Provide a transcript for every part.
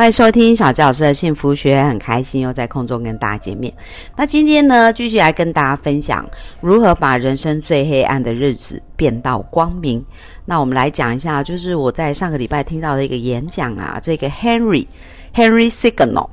欢迎收听小教老师的幸福学，很开心又在空中跟大家见面。那今天呢，继续来跟大家分享如何把人生最黑暗的日子变到光明。那我们来讲一下，就是我在上个礼拜听到的一个演讲啊，这个 Henry Henry Signal，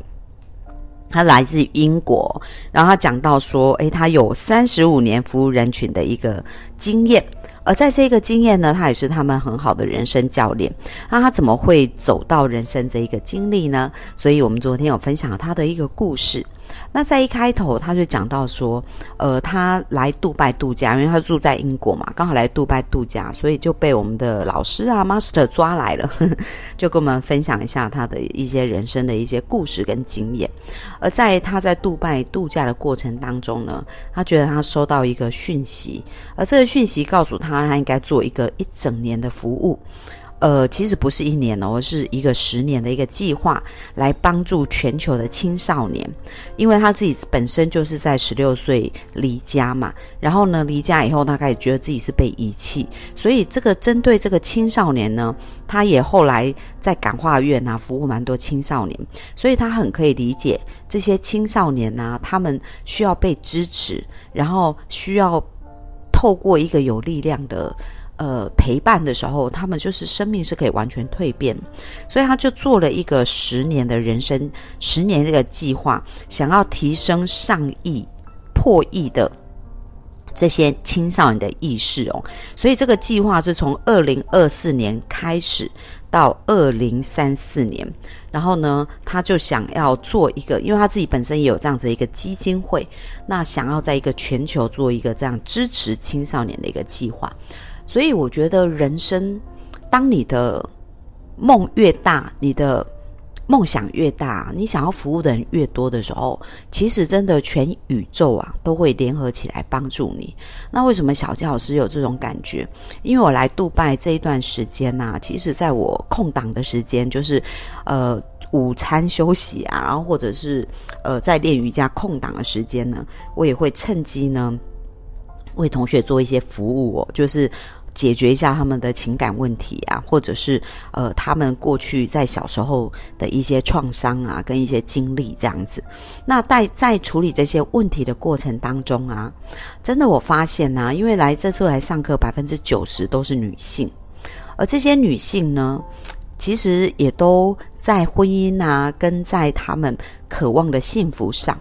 他来自英国，然后他讲到说，诶，他有三十五年服务人群的一个经验。而在这个经验呢，他也是他们很好的人生教练。那他怎么会走到人生这一个经历呢？所以我们昨天有分享他的一个故事。那在一开头，他就讲到说，呃，他来杜拜度假，因为他住在英国嘛，刚好来杜拜度假，所以就被我们的老师啊，master 抓来了，就跟我们分享一下他的一些人生的一些故事跟经验。而在他在杜拜度假的过程当中呢，他觉得他收到一个讯息，而这个讯息告诉他，他应该做一个一整年的服务。呃，其实不是一年哦，是一个十年的一个计划，来帮助全球的青少年。因为他自己本身就是在十六岁离家嘛，然后呢，离家以后他开始觉得自己是被遗弃，所以这个针对这个青少年呢，他也后来在感化院啊服务蛮多青少年，所以他很可以理解这些青少年呐，他们需要被支持，然后需要透过一个有力量的。呃，陪伴的时候，他们就是生命是可以完全蜕变，所以他就做了一个十年的人生十年这个计划，想要提升上亿、破亿的这些青少年的意识哦。所以这个计划是从二零二四年开始到二零三四年，然后呢，他就想要做一个，因为他自己本身也有这样子一个基金会，那想要在一个全球做一个这样支持青少年的一个计划。所以我觉得人生，当你的梦越大，你的梦想越大，你想要服务的人越多的时候，其实真的全宇宙啊都会联合起来帮助你。那为什么小教老师有这种感觉？因为我来杜拜这一段时间呐，其实在我空档的时间，就是呃午餐休息啊，然后或者是呃在练瑜伽空档的时间呢，我也会趁机呢为同学做一些服务哦，就是。解决一下他们的情感问题啊，或者是呃，他们过去在小时候的一些创伤啊，跟一些经历这样子。那在在处理这些问题的过程当中啊，真的我发现呢，因为来这次来上课，百分之九十都是女性，而这些女性呢，其实也都在婚姻啊，跟在他们渴望的幸福上，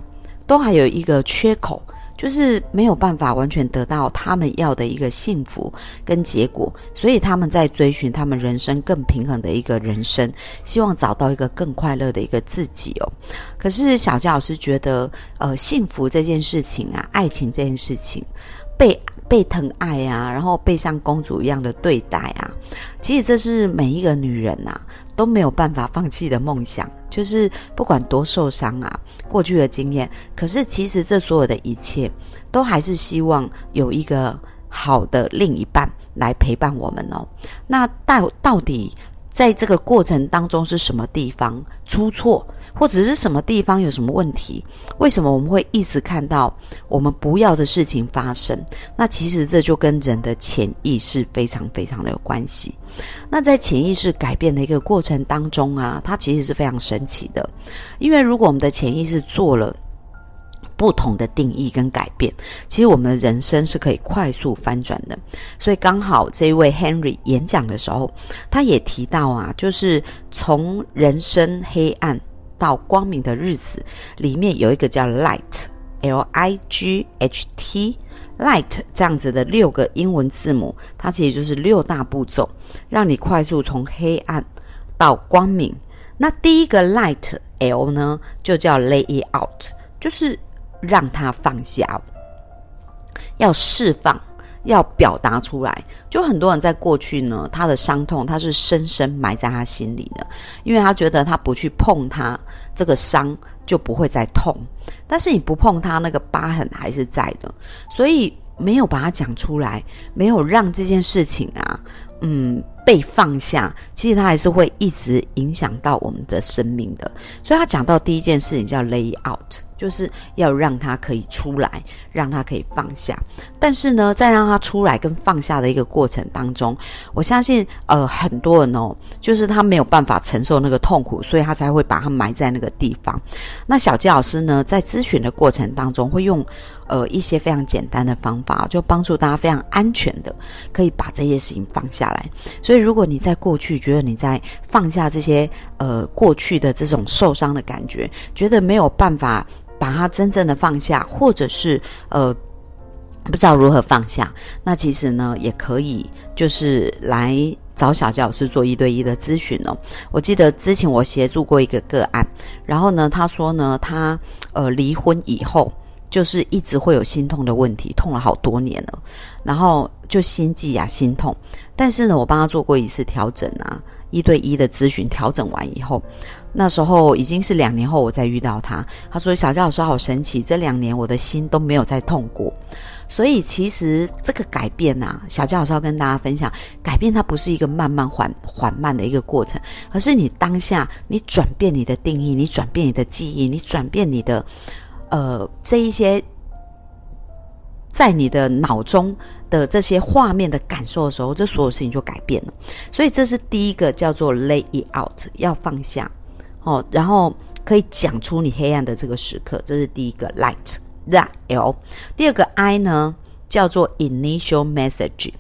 都还有一个缺口。就是没有办法完全得到他们要的一个幸福跟结果，所以他们在追寻他们人生更平衡的一个人生，希望找到一个更快乐的一个自己哦。可是小佳老师觉得，呃，幸福这件事情啊，爱情这件事情，被被疼爱啊，然后被像公主一样的对待啊，其实这是每一个女人呐。都没有办法放弃的梦想，就是不管多受伤啊，过去的经验。可是其实这所有的一切，都还是希望有一个好的另一半来陪伴我们哦。那到到底？在这个过程当中是什么地方出错，或者是什么地方有什么问题？为什么我们会一直看到我们不要的事情发生？那其实这就跟人的潜意识非常非常的有关系。那在潜意识改变的一个过程当中啊，它其实是非常神奇的，因为如果我们的潜意识做了。不同的定义跟改变，其实我们的人生是可以快速翻转的。所以刚好这一位 Henry 演讲的时候，他也提到啊，就是从人生黑暗到光明的日子里面有一个叫 Light，L I G H T，Light 这样子的六个英文字母，它其实就是六大步骤，让你快速从黑暗到光明。那第一个 Light L 呢，就叫 Lay it out，就是。让他放下，要释放，要表达出来。就很多人在过去呢，他的伤痛他是深深埋在他心里的，因为他觉得他不去碰他这个伤就不会再痛。但是你不碰他那个疤痕还是在的，所以没有把它讲出来，没有让这件事情啊，嗯，被放下，其实它还是会一直影响到我们的生命的。所以他讲到第一件事情叫 lay out，就是要让他可以出来，让他可以放下。但是呢，在让他出来跟放下的一个过程当中，我相信呃很多人哦，就是他没有办法承受那个痛苦，所以他才会把他埋在那个地方。那小吉老师呢，在咨询的过程当中会用。呃，一些非常简单的方法，就帮助大家非常安全的，可以把这些事情放下来。所以，如果你在过去觉得你在放下这些呃过去的这种受伤的感觉，觉得没有办法把它真正的放下，或者是呃不知道如何放下，那其实呢，也可以就是来找小教老师做一对一的咨询哦。我记得之前我协助过一个个案，然后呢，他说呢，他呃离婚以后。就是一直会有心痛的问题，痛了好多年了，然后就心悸啊，心痛。但是呢，我帮他做过一次调整啊，一对一的咨询，调整完以后，那时候已经是两年后，我再遇到他，他说：“小佳老师好神奇，这两年我的心都没有再痛过。”所以其实这个改变啊，小佳老师要跟大家分享，改变它不是一个慢慢缓缓慢的一个过程，而是你当下你转变你的定义，你转变你的记忆，你转变你的。呃，这一些在你的脑中的这些画面的感受的时候，这所有事情就改变了。所以这是第一个叫做 lay it out，要放下哦，然后可以讲出你黑暗的这个时刻，这是第一个 light that l。第二个 i 呢叫做 initial message，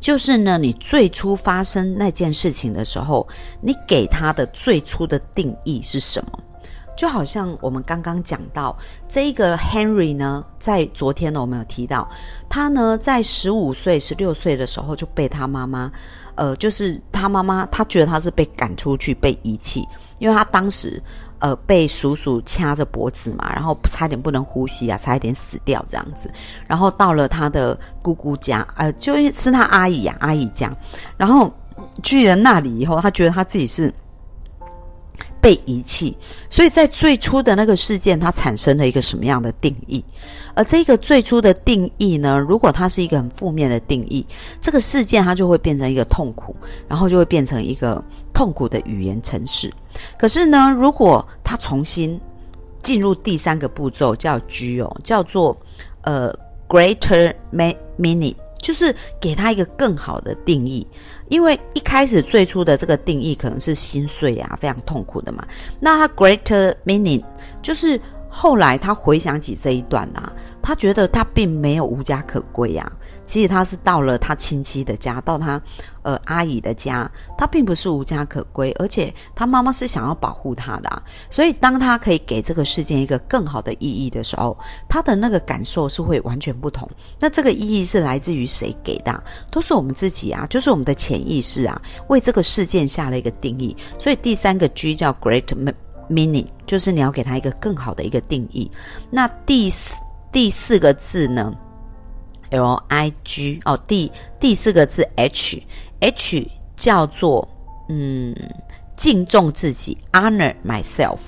就是呢你最初发生那件事情的时候，你给他的最初的定义是什么？就好像我们刚刚讲到这一个 Henry 呢，在昨天呢，我们有提到他呢，在十五岁、十六岁的时候就被他妈妈，呃，就是他妈妈，他觉得他是被赶出去、被遗弃，因为他当时呃被叔叔掐着脖子嘛，然后差点不能呼吸啊，差一点死掉这样子。然后到了他的姑姑家，呃，就是他阿姨呀，阿姨家，然后去了那里以后，他觉得他自己是。被遗弃，所以在最初的那个事件，它产生了一个什么样的定义？而这个最初的定义呢？如果它是一个很负面的定义，这个事件它就会变成一个痛苦，然后就会变成一个痛苦的语言程式。可是呢，如果它重新进入第三个步骤，叫 G 哦，叫做呃 Greater Meaning。就是给他一个更好的定义，因为一开始最初的这个定义可能是心碎啊，非常痛苦的嘛。那他 greater meaning 就是后来他回想起这一段啊，他觉得他并没有无家可归呀。其实他是到了他亲戚的家，到他呃阿姨的家，他并不是无家可归，而且他妈妈是想要保护他的。所以当他可以给这个事件一个更好的意义的时候，他的那个感受是会完全不同。那这个意义是来自于谁给的？都是我们自己啊，就是我们的潜意识啊，为这个事件下了一个定义。所以第三个 G 叫 Great Meaning，就是你要给他一个更好的一个定义。那第四第四个字呢？L I G 哦，第第四个字 H H 叫做嗯敬重自己，honor myself，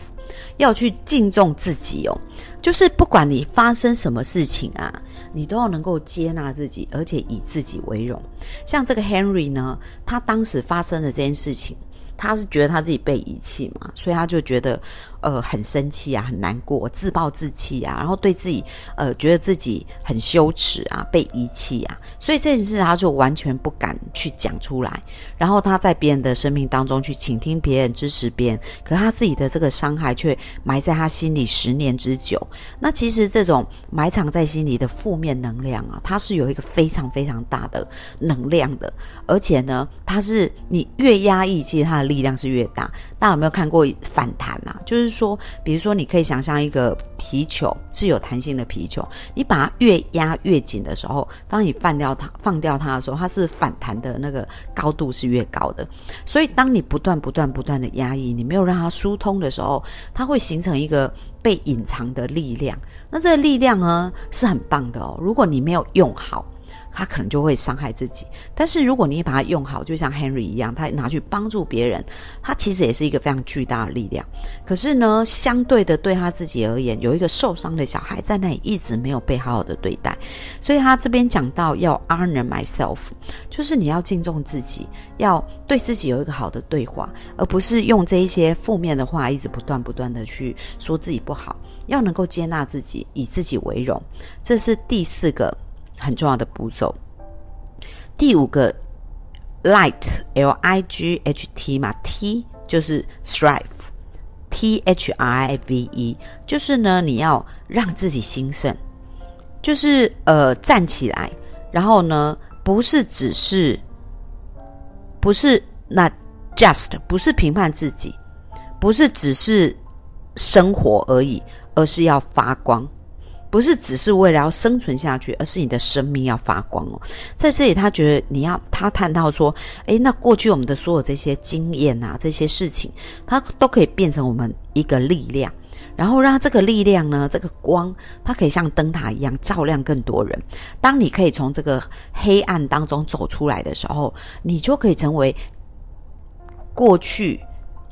要去敬重自己哦。就是不管你发生什么事情啊，你都要能够接纳自己，而且以自己为荣。像这个 Henry 呢，他当时发生的这件事情，他是觉得他自己被遗弃嘛，所以他就觉得。呃，很生气啊，很难过，自暴自弃啊，然后对自己，呃，觉得自己很羞耻啊，被遗弃啊，所以这件事他就完全不敢去讲出来。然后他在别人的生命当中去倾听别人，支持别人，可他自己的这个伤害却埋在他心里十年之久。那其实这种埋藏在心里的负面能量啊，它是有一个非常非常大的能量的，而且呢，它是你越压抑，其实它的力量是越大。大家有没有看过反弹啊？就是。说，比如说，你可以想象一个皮球是有弹性的皮球，你把它越压越紧的时候，当你放掉它、放掉它的时候，它是反弹的那个高度是越高的。所以，当你不断、不断、不断的压抑，你没有让它疏通的时候，它会形成一个被隐藏的力量。那这个力量呢，是很棒的哦。如果你没有用好。他可能就会伤害自己。但是如果你把它用好，就像 Henry 一样，他拿去帮助别人，他其实也是一个非常巨大的力量。可是呢，相对的对他自己而言，有一个受伤的小孩在那里一直没有被好好的对待，所以他这边讲到要 honor myself，就是你要敬重自己，要对自己有一个好的对话，而不是用这一些负面的话一直不断不断的去说自己不好，要能够接纳自己，以自己为荣，这是第四个。很重要的步骤。第五个，light l i g h t 嘛，t 就是 strive，t h r i v e 就是呢，你要让自己兴盛，就是呃站起来，然后呢，不是只是，不是那 just 不是评判自己，不是只是生活而已，而是要发光。不是只是为了要生存下去，而是你的生命要发光哦。在这里，他觉得你要他探到说，诶，那过去我们的所有这些经验啊，这些事情，它都可以变成我们一个力量，然后让这个力量呢，这个光，它可以像灯塔一样照亮更多人。当你可以从这个黑暗当中走出来的时候，你就可以成为过去。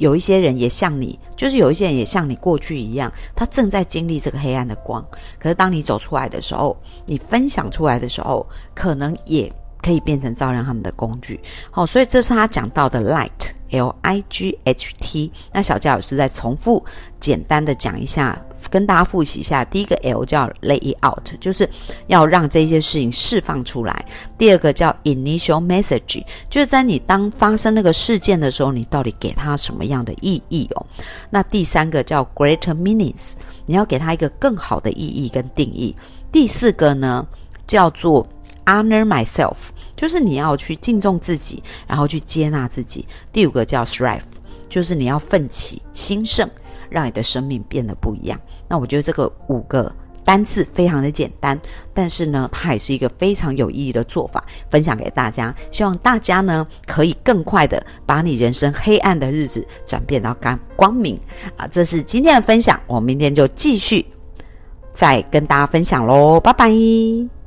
有一些人也像你，就是有一些人也像你过去一样，他正在经历这个黑暗的光。可是当你走出来的时候，你分享出来的时候，可能也可以变成照亮他们的工具。好，所以这是他讲到的 light。L I G H T，那小佳老师再重复简单的讲一下，跟大家复习一下。第一个 L 叫 lay out，就是要让这些事情释放出来。第二个叫 initial message，就是在你当发生那个事件的时候，你到底给他什么样的意义哦？那第三个叫 greater meanings，你要给他一个更好的意义跟定义。第四个呢，叫做 honor myself。就是你要去敬重自己，然后去接纳自己。第五个叫 strive，就是你要奋起兴盛，让你的生命变得不一样。那我觉得这个五个单字非常的简单，但是呢，它也是一个非常有意义的做法，分享给大家。希望大家呢可以更快的把你人生黑暗的日子转变到光光明啊！这是今天的分享，我明天就继续再跟大家分享喽，拜拜。